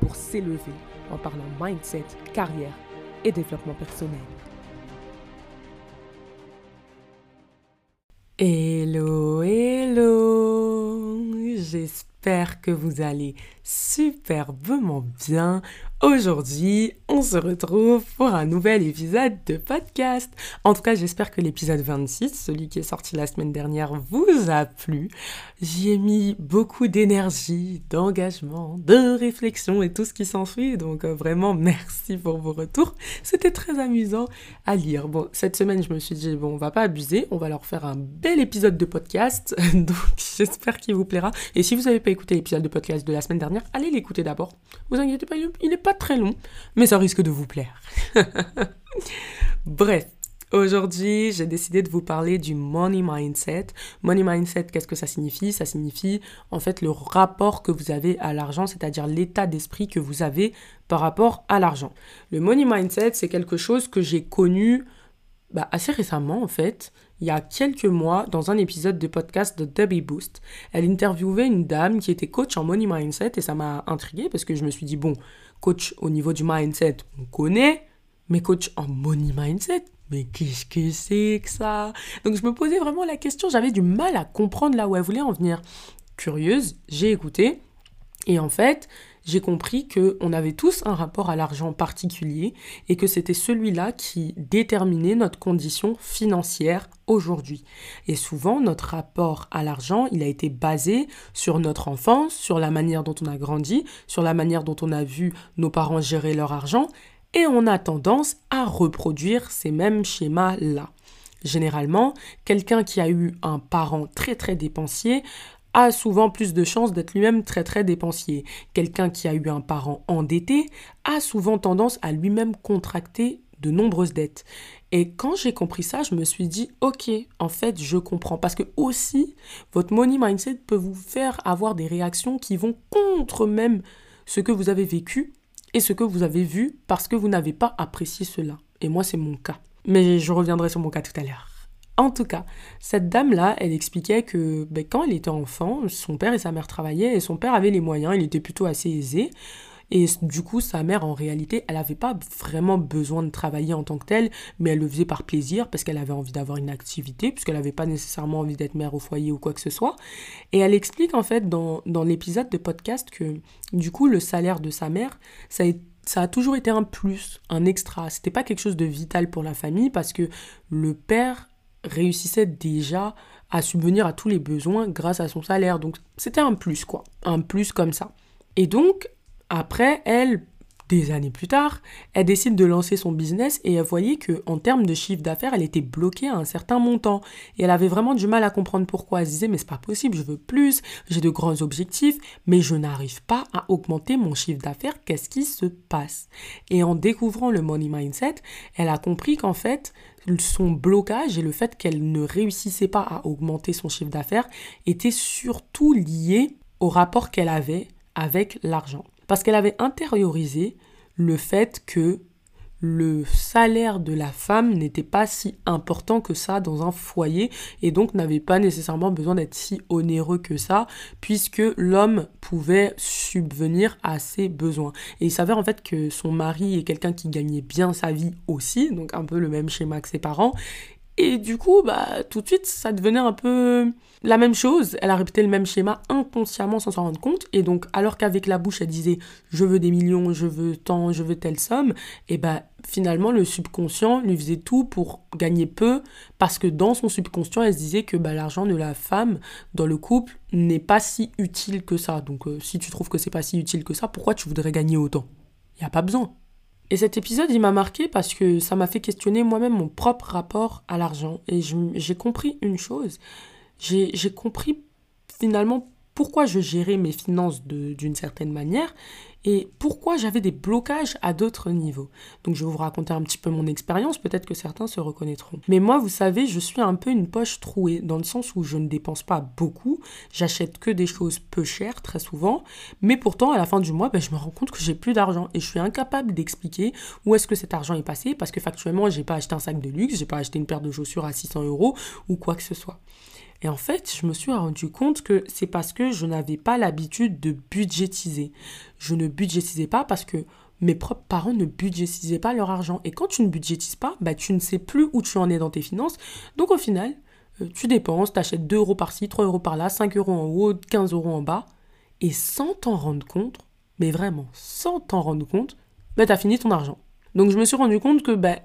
pour s'élever en parlant mindset, carrière et développement personnel. Hello, hello J'espère que vous allez superbement bien. Aujourd'hui, on se retrouve pour un nouvel épisode de podcast. En tout cas, j'espère que l'épisode 26, celui qui est sorti la semaine dernière, vous a plu. J'y ai mis beaucoup d'énergie, d'engagement, de réflexion et tout ce qui s'ensuit. Donc euh, vraiment, merci pour vos retours. C'était très amusant à lire. Bon, cette semaine, je me suis dit, bon, on va pas abuser, on va leur faire un bel épisode de podcast. Donc j'espère qu'il vous plaira. Et si vous n'avez pas écouté l'épisode de podcast de la semaine dernière, allez l'écouter d'abord. Vous inquiétez pas, il n'est pas très long, mais ça risque de vous plaire. Bref, Aujourd'hui, j'ai décidé de vous parler du money mindset. Money mindset, qu'est-ce que ça signifie? Ça signifie en fait le rapport que vous avez à l'argent, c'est-à-dire l'état d'esprit que vous avez par rapport à l'argent. Le money mindset, c'est quelque chose que j'ai connu bah, assez récemment en fait il y a quelques mois dans un épisode de podcast de Debbie Boost. Elle interviewait une dame qui était coach en money mindset et ça m'a intrigué parce que je me suis dit, bon, coach au niveau du mindset, on connaît, mais coach en money mindset, mais qu'est-ce que c'est que ça? Donc je me posais vraiment la question, j'avais du mal à comprendre là où elle voulait en venir. Curieuse, j'ai écouté et en fait, j'ai compris que on avait tous un rapport à l'argent particulier et que c'était celui-là qui déterminait notre condition financière aujourd'hui. Et souvent, notre rapport à l'argent, il a été basé sur notre enfance, sur la manière dont on a grandi, sur la manière dont on a vu nos parents gérer leur argent, et on a tendance à reproduire ces mêmes schémas-là. Généralement, quelqu'un qui a eu un parent très très dépensier a souvent plus de chances d'être lui-même très très dépensier. Quelqu'un qui a eu un parent endetté a souvent tendance à lui-même contracter de nombreuses dettes. Et quand j'ai compris ça, je me suis dit, ok, en fait, je comprends. Parce que aussi, votre money mindset peut vous faire avoir des réactions qui vont contre même ce que vous avez vécu et ce que vous avez vu parce que vous n'avez pas apprécié cela. Et moi, c'est mon cas. Mais je reviendrai sur mon cas tout à l'heure. En tout cas, cette dame-là, elle expliquait que ben, quand elle était enfant, son père et sa mère travaillaient et son père avait les moyens, il était plutôt assez aisé. Et du coup, sa mère, en réalité, elle n'avait pas vraiment besoin de travailler en tant que telle, mais elle le faisait par plaisir, parce qu'elle avait envie d'avoir une activité, puisqu'elle n'avait pas nécessairement envie d'être mère au foyer ou quoi que ce soit. Et elle explique, en fait, dans, l'épisode de podcast, que du coup, le salaire de sa mère, ça a ça a toujours été un plus, un extra. C'était pas quelque chose de vital pour la famille parce que le père réussissait déjà à subvenir à tous les besoins grâce à son salaire. Donc c'était un plus, quoi. Un plus comme ça. Et donc, après, elle, des années plus tard, elle décide de lancer son business et elle voyait que en termes de chiffre d'affaires, elle était bloquée à un certain montant et elle avait vraiment du mal à comprendre pourquoi. Elle se disait mais c'est pas possible, je veux plus, j'ai de grands objectifs, mais je n'arrive pas à augmenter mon chiffre d'affaires. Qu'est-ce qui se passe? Et en découvrant le money mindset, elle a compris qu'en fait, son blocage et le fait qu'elle ne réussissait pas à augmenter son chiffre d'affaires était surtout lié au rapport qu'elle avait avec l'argent. Parce qu'elle avait intériorisé le fait que le salaire de la femme n'était pas si important que ça dans un foyer et donc n'avait pas nécessairement besoin d'être si onéreux que ça puisque l'homme pouvait subvenir à ses besoins. Et il s'avère en fait que son mari est quelqu'un qui gagnait bien sa vie aussi, donc un peu le même schéma que ses parents et du coup, bah, tout de suite, ça devenait un peu la même chose. Elle a répété le même schéma inconsciemment sans s'en rendre compte. Et donc, alors qu'avec la bouche, elle disait je veux des millions, je veux tant, je veux telle somme, et bah, finalement, le subconscient lui faisait tout pour gagner peu parce que dans son subconscient, elle se disait que bah, l'argent de la femme dans le couple n'est pas si utile que ça. Donc, euh, si tu trouves que c'est pas si utile que ça, pourquoi tu voudrais gagner autant? Il n'y a pas besoin. Et cet épisode, il m'a marqué parce que ça m'a fait questionner moi-même mon propre rapport à l'argent. Et j'ai compris une chose. J'ai compris finalement pourquoi je gérais mes finances d'une certaine manière. et pourquoi j'avais des blocages à d'autres niveaux. Donc je vais vous raconter un petit peu mon expérience, peut-être que certains se reconnaîtront. Mais moi, vous savez, je suis un peu une poche trouée, dans le sens où je ne dépense pas beaucoup, j'achète que des choses peu chères très souvent, mais pourtant à la fin du mois, ben, je me rends compte que j'ai plus d'argent et je suis incapable d'expliquer où est-ce que cet argent est passé, parce que factuellement, j'ai pas acheté un sac de luxe, j'ai pas acheté une paire de chaussures à 600 euros ou quoi que ce soit. Et en fait, je me suis rendu compte que c'est parce que je n'avais pas l'habitude de budgétiser. Je ne budgétisais pas parce que mes propres parents ne budgétisaient pas leur argent. Et quand tu ne budgétises pas, bah, tu ne sais plus où tu en es dans tes finances. Donc au final, euh, tu dépenses, tu achètes 2 euros par-ci, 3 euros par-là, 5 euros en haut, 15 euros en bas. Et sans t'en rendre compte, mais vraiment sans t'en rendre compte, bah, tu as fini ton argent. Donc je me suis rendu compte que bah,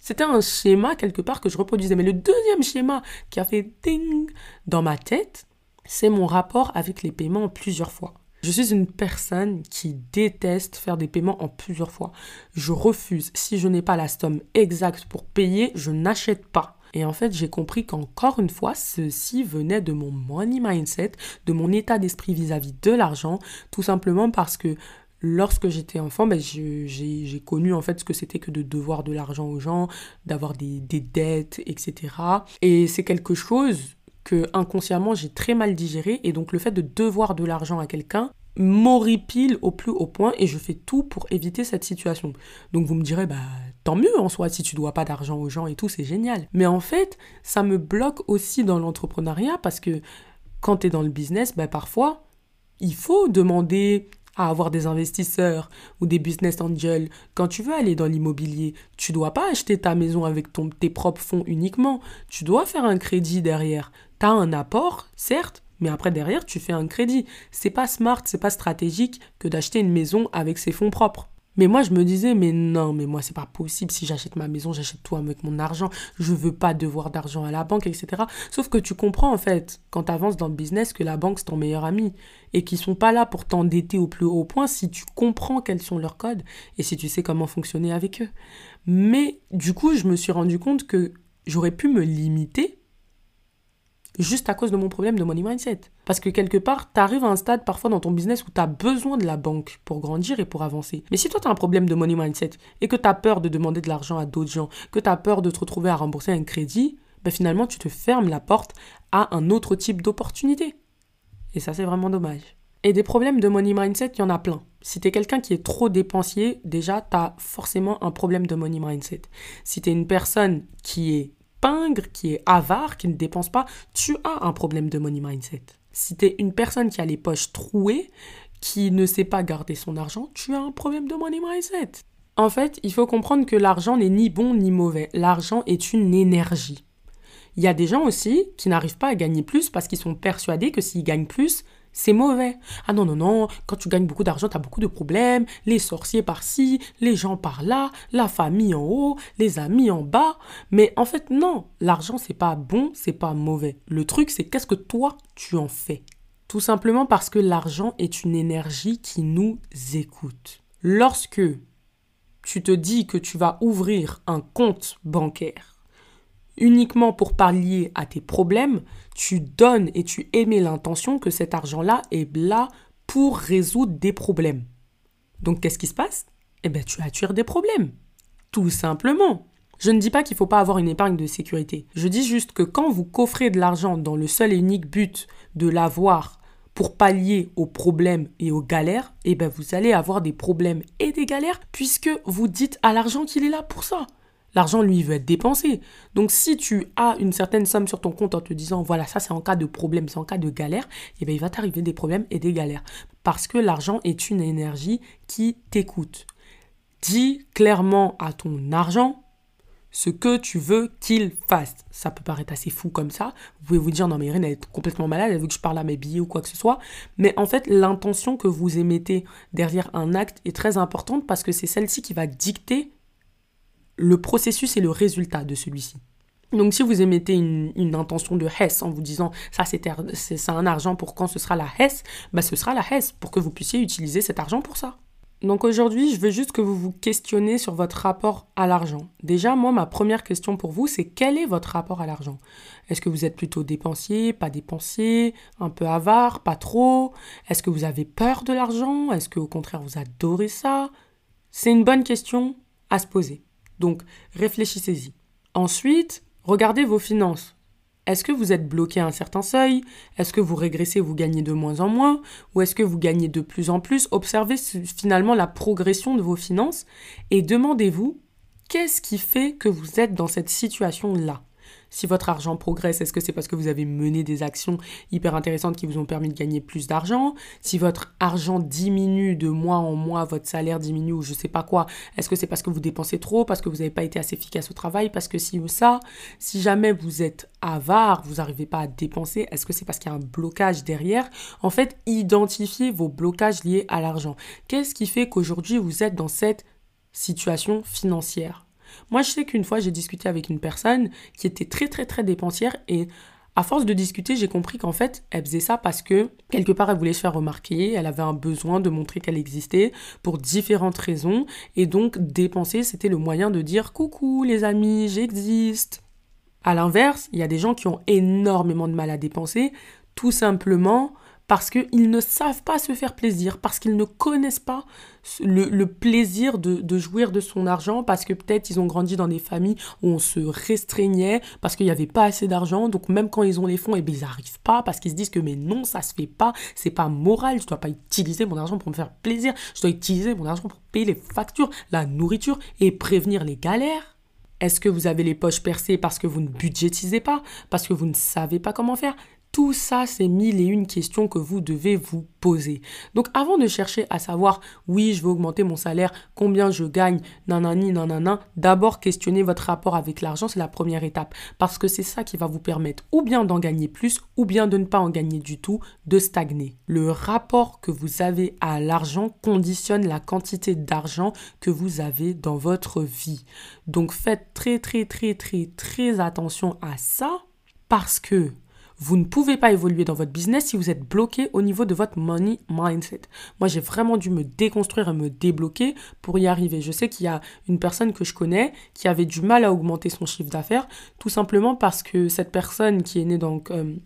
c'était un schéma quelque part que je reproduisais. Mais le deuxième schéma qui a fait ding dans ma tête, c'est mon rapport avec les paiements en plusieurs fois. Je suis une personne qui déteste faire des paiements en plusieurs fois. Je refuse. Si je n'ai pas la somme exacte pour payer, je n'achète pas. Et en fait, j'ai compris qu'encore une fois, ceci venait de mon money mindset, de mon état d'esprit vis-à-vis de l'argent, tout simplement parce que lorsque j'étais enfant, ben, j'ai connu en fait ce que c'était que de devoir de l'argent aux gens, d'avoir des, des, dettes, etc. Et c'est quelque chose que inconsciemment j'ai très mal digéré. Et donc le fait de devoir de l'argent à quelqu'un m'horripile au plus haut point et je fais tout pour éviter cette situation. Donc vous me direz, bah tant mieux en soi si tu dois pas d'argent aux gens et tout, c'est génial. Mais en fait, ça me bloque aussi dans l'entrepreneuriat parce que quand tu es dans le business, bah parfois, il faut demander à avoir des investisseurs ou des business angels. Quand tu veux aller dans l'immobilier, tu dois pas acheter ta maison avec tes propres fonds uniquement. Tu dois faire un crédit derrière. Tu as un apport, certes, mais après derrière, tu fais un crédit. C'est pas smart, c'est pas stratégique que d'acheter une maison avec ses fonds propres. Mais moi, je me disais, mais non, mais moi, c'est pas possible. Si j'achète ma maison, j'achète tout avec mon argent. Je veux pas devoir d'argent à la banque, etc. Sauf que tu comprends, en fait, quand tu avances dans le business, que la banque, c'est ton meilleur ami. Et qu'ils sont pas là pour t'endetter au plus haut point si tu comprends quels sont leurs codes et si tu sais comment fonctionner avec eux. Mais du coup, je me suis rendu compte que j'aurais pu me limiter juste à cause de mon problème de money mindset. Parce que quelque part, tu arrives à un stade parfois dans ton business où tu as besoin de la banque pour grandir et pour avancer. Mais si toi tu as un problème de money mindset et que tu as peur de demander de l'argent à d'autres gens, que tu as peur de te retrouver à rembourser un crédit, ben finalement tu te fermes la porte à un autre type d'opportunité. Et ça c'est vraiment dommage. Et des problèmes de money mindset, il y en a plein. Si tu es quelqu'un qui est trop dépensier, déjà, tu as forcément un problème de money mindset. Si tu es une personne qui est pingre, qui est avare, qui ne dépense pas, tu as un problème de money mindset. Si tu es une personne qui a les poches trouées, qui ne sait pas garder son argent, tu as un problème de money mindset. En fait, il faut comprendre que l'argent n'est ni bon ni mauvais. L'argent est une énergie. Il y a des gens aussi qui n'arrivent pas à gagner plus parce qu'ils sont persuadés que s'ils gagnent plus, c'est mauvais. Ah non, non, non, quand tu gagnes beaucoup d'argent, tu as beaucoup de problèmes, les sorciers par-ci, les gens par-là, la famille en haut, les amis en bas. Mais en fait, non, l'argent, c'est pas bon, c'est pas mauvais. Le truc, c'est qu'est-ce que toi, tu en fais? Tout simplement parce que l'argent est une énergie qui nous écoute. Lorsque tu te dis que tu vas ouvrir un compte bancaire uniquement pour pallier à tes problèmes, tu donnes et tu émets l'intention que cet argent-là est là pour résoudre des problèmes. Donc qu'est-ce qui se passe? Eh bien tu attires des problèmes. Tout simplement. Je ne dis pas qu'il ne faut pas avoir une épargne de sécurité. Je dis juste que quand vous coffrez de l'argent dans le seul et unique but de l'avoir pour pallier aux problèmes et aux galères, eh ben vous allez avoir des problèmes et des galères puisque vous dites à l'argent qu'il est là pour ça. L'argent, lui, veut être dépensé. Donc, si tu as une certaine somme sur ton compte en te disant, voilà, ça c'est en cas de problème, c'est en cas de galère, eh il va t'arriver des problèmes et des galères. Parce que l'argent est une énergie qui t'écoute. Dis clairement à ton argent ce que tu veux qu'il fasse. Ça peut paraître assez fou comme ça. Vous pouvez vous dire, non, mais Irène, elle est complètement malade, elle veut que je parle à mes billets ou quoi que ce soit. Mais en fait, l'intention que vous émettez derrière un acte est très importante parce que c'est celle-ci qui va dicter le processus et le résultat de celui-ci. Donc si vous émettez une, intention de HES en vous disant ça c'est un argent pour quand ce sera la HES, bah ce sera la HES pour que vous puissiez utiliser cet argent pour ça. Donc aujourd'hui, je veux juste que vous vous questionnez sur votre rapport à l'argent. Déjà, moi, ma première question pour vous, c'est quel est votre rapport à l'argent? Est-ce que vous êtes plutôt dépensier, pas dépensier, un peu avare, pas trop? Est-ce que vous avez peur de l'argent? Est-ce que au contraire vous adorez ça? C'est une bonne question à se poser. Donc réfléchissez-y. Ensuite, regardez vos finances. Est-ce que vous êtes bloqué à un certain seuil? Est-ce que vous régressez, vous gagnez de moins en moins? Ou est-ce que vous gagnez de plus en plus? Observez finalement la progression de vos finances et demandez-vous qu'est-ce qui fait que vous êtes dans cette situation-là? Si votre argent progresse, est-ce que c'est parce que vous avez mené des actions hyper intéressantes qui vous ont permis de gagner plus d'argent? Si votre argent diminue de mois en mois, votre salaire diminue ou je sais pas quoi, est-ce que c'est parce que vous dépensez trop, parce que vous n'avez pas été assez efficace au travail, parce que si ou ça Si jamais vous êtes avare, vous n'arrivez pas à dépenser, est-ce que c'est parce qu'il y a un blocage derrière? En fait, identifiez vos blocages liés à l'argent. Qu'est-ce qui fait qu'aujourd'hui vous êtes dans cette situation financière? Moi, je sais qu'une fois, j'ai discuté avec une personne qui était très, très, très dépensière et à force de discuter, j'ai compris qu'en fait, elle faisait ça parce que quelque part, elle voulait se faire remarquer, elle avait un besoin de montrer qu'elle existait pour différentes raisons et donc dépenser, c'était le moyen de dire coucou les amis, j'existe. À l'inverse, il y a des gens qui ont énormément de mal à dépenser, tout simplement parce qu'ils ne savent pas se faire plaisir, parce qu'ils ne connaissent pas le, plaisir de, jouir de son argent, parce que peut-être ils ont grandi dans des familles où on se restreignait, parce qu'il n'y avait pas assez d'argent, donc même quand ils ont les fonds, eh bien, ils n'arrivent pas, parce qu'ils se disent que mais non, ça se fait pas, c'est pas moral, je dois pas utiliser mon argent pour me faire plaisir, je dois utiliser mon argent pour payer les factures, la nourriture et prévenir les galères. Est-ce que vous avez les poches percées parce que vous ne budgétisez pas, parce que vous ne savez pas comment faire? Tout ça, c'est mille et une questions que vous devez vous poser. Donc avant de chercher à savoir, oui, je veux augmenter mon salaire, combien je gagne, nanani, nanana, d'abord questionnez votre rapport avec l'argent, c'est la première étape. Parce que c'est ça qui va vous permettre ou bien d'en gagner plus, ou bien de ne pas en gagner du tout, de stagner. Le rapport que vous avez à l'argent conditionne la quantité d'argent que vous avez dans votre vie. Donc faites très très très très très attention à ça parce que vous ne pouvez pas évoluer dans votre business si vous êtes bloqué au niveau de votre money mindset. Moi, j'ai vraiment dû me déconstruire et me débloquer pour y arriver. Je sais qu'il y a une personne que je connais qui avait du mal à augmenter son chiffre d'affaires, tout simplement parce que cette personne qui est née euh,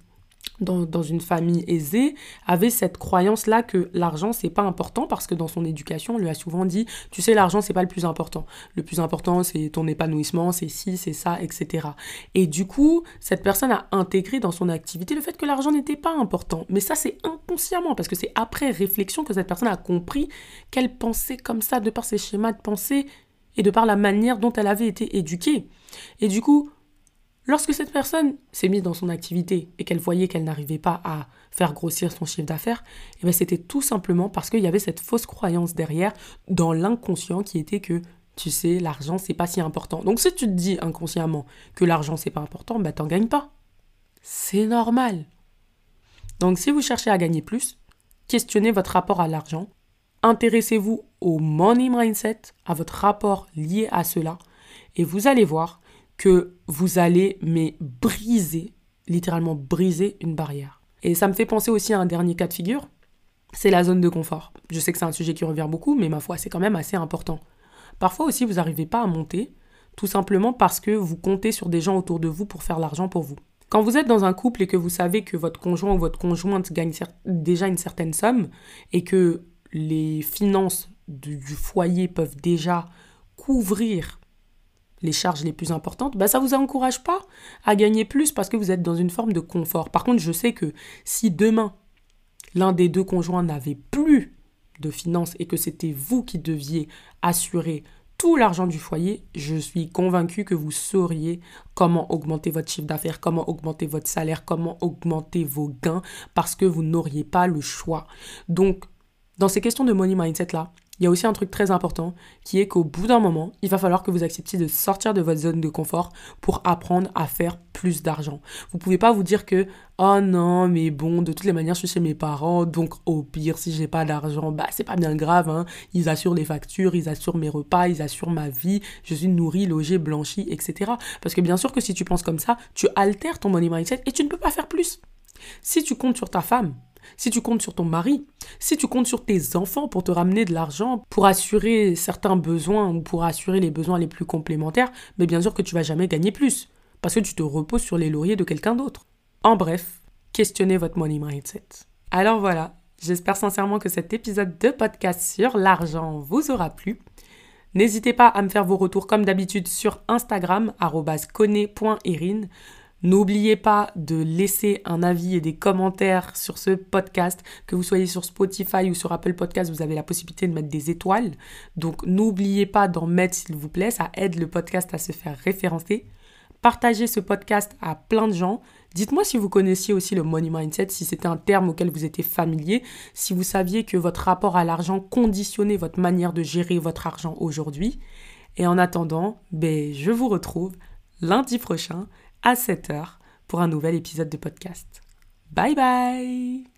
dans, une famille aisée avait cette croyance là que l'argent c'est pas important parce que dans son éducation on lui a souvent dit tu sais l'argent c'est pas le plus important. Le plus important c'est ton épanouissement c'est ci c'est ça etc et du coup cette personne a intégré dans son activité le fait que l'argent n'était pas important. Mais ça c'est inconsciemment parce que c'est après réflexion que cette personne a compris qu'elle pensait comme ça de par ses schémas de pensée et de par la manière dont elle avait été éduquée. Et du coup Lorsque cette personne s'est mise dans son activité et qu'elle voyait qu'elle n'arrivait pas à faire grossir son chiffre d'affaires, eh ben, c'était tout simplement parce qu'il y avait cette fausse croyance derrière dans l'inconscient qui était que tu sais, l'argent c'est pas si important. Donc si tu te dis inconsciemment que l'argent c'est pas important, ben t'en gagnes pas. C'est normal. Donc si vous cherchez à gagner plus, questionnez votre rapport à l'argent, intéressez-vous au money mindset, à votre rapport lié à cela, et vous allez voir que vous allez mais briser, littéralement briser une barrière. Et ça me fait penser aussi à un dernier cas de figure, c'est la zone de confort. Je sais que c'est un sujet qui revient beaucoup, mais ma foi, c'est quand même assez important. Parfois aussi, vous n'arrivez pas à monter, tout simplement parce que vous comptez sur des gens autour de vous pour faire l'argent pour vous. Quand vous êtes dans un couple et que vous savez que votre conjoint ou votre conjointe gagne déjà une certaine somme et que les finances du foyer peuvent déjà couvrir les charges les plus importantes, bah ça vous encourage pas à gagner plus parce que vous êtes dans une forme de confort. Par contre, je sais que si demain l'un des deux conjoints n'avait plus de finances et que c'était vous qui deviez assurer tout l'argent du foyer, je suis convaincu que vous sauriez comment augmenter votre chiffre d'affaires, comment augmenter votre salaire, comment augmenter vos gains parce que vous n'auriez pas le choix. Donc, dans ces questions de money mindset là, il y a aussi un truc très important qui est qu'au bout d'un moment, il va falloir que vous acceptiez de sortir de votre zone de confort pour apprendre à faire plus d'argent. Vous pouvez pas vous dire que oh non, mais bon, de toutes les manières, je suis chez mes parents, donc au pire, si j'ai pas d'argent, bah c'est pas bien grave, hein. Ils assurent les factures, ils assurent mes repas, ils assurent ma vie, je suis nourrie, logée, blanchie, etc. Parce que bien sûr que si tu penses comme ça, tu altères ton money mindset et tu ne peux pas faire plus. Si tu comptes sur ta femme, si tu comptes sur ton mari, si tu comptes sur tes enfants pour te ramener de l'argent, pour assurer certains besoins ou pour assurer les besoins les plus complémentaires, mais bien sûr que tu vas jamais gagner plus parce que tu te reposes sur les lauriers de quelqu'un d'autre. En bref, questionnez votre money mindset. Alors voilà, j'espère sincèrement que cet épisode de podcast sur l'argent vous aura plu. N'hésitez pas à me faire vos retours comme d'habitude sur Instagram, @connais.erin. N'oubliez pas de laisser un avis et des commentaires sur ce podcast. Que vous soyez sur Spotify ou sur Apple Podcast, vous avez la possibilité de mettre des étoiles. Donc n'oubliez pas d'en mettre s'il vous plaît, ça aide le podcast à se faire référencer. Partagez ce podcast à plein de gens. Dites-moi si vous connaissiez aussi le money mindset, si c'était un terme auquel vous étiez familier, si vous saviez que votre rapport à l'argent conditionnait votre manière de gérer votre argent aujourd'hui. Et en attendant, ben, je vous retrouve lundi prochain à 7h pour un nouvel épisode de podcast. Bye bye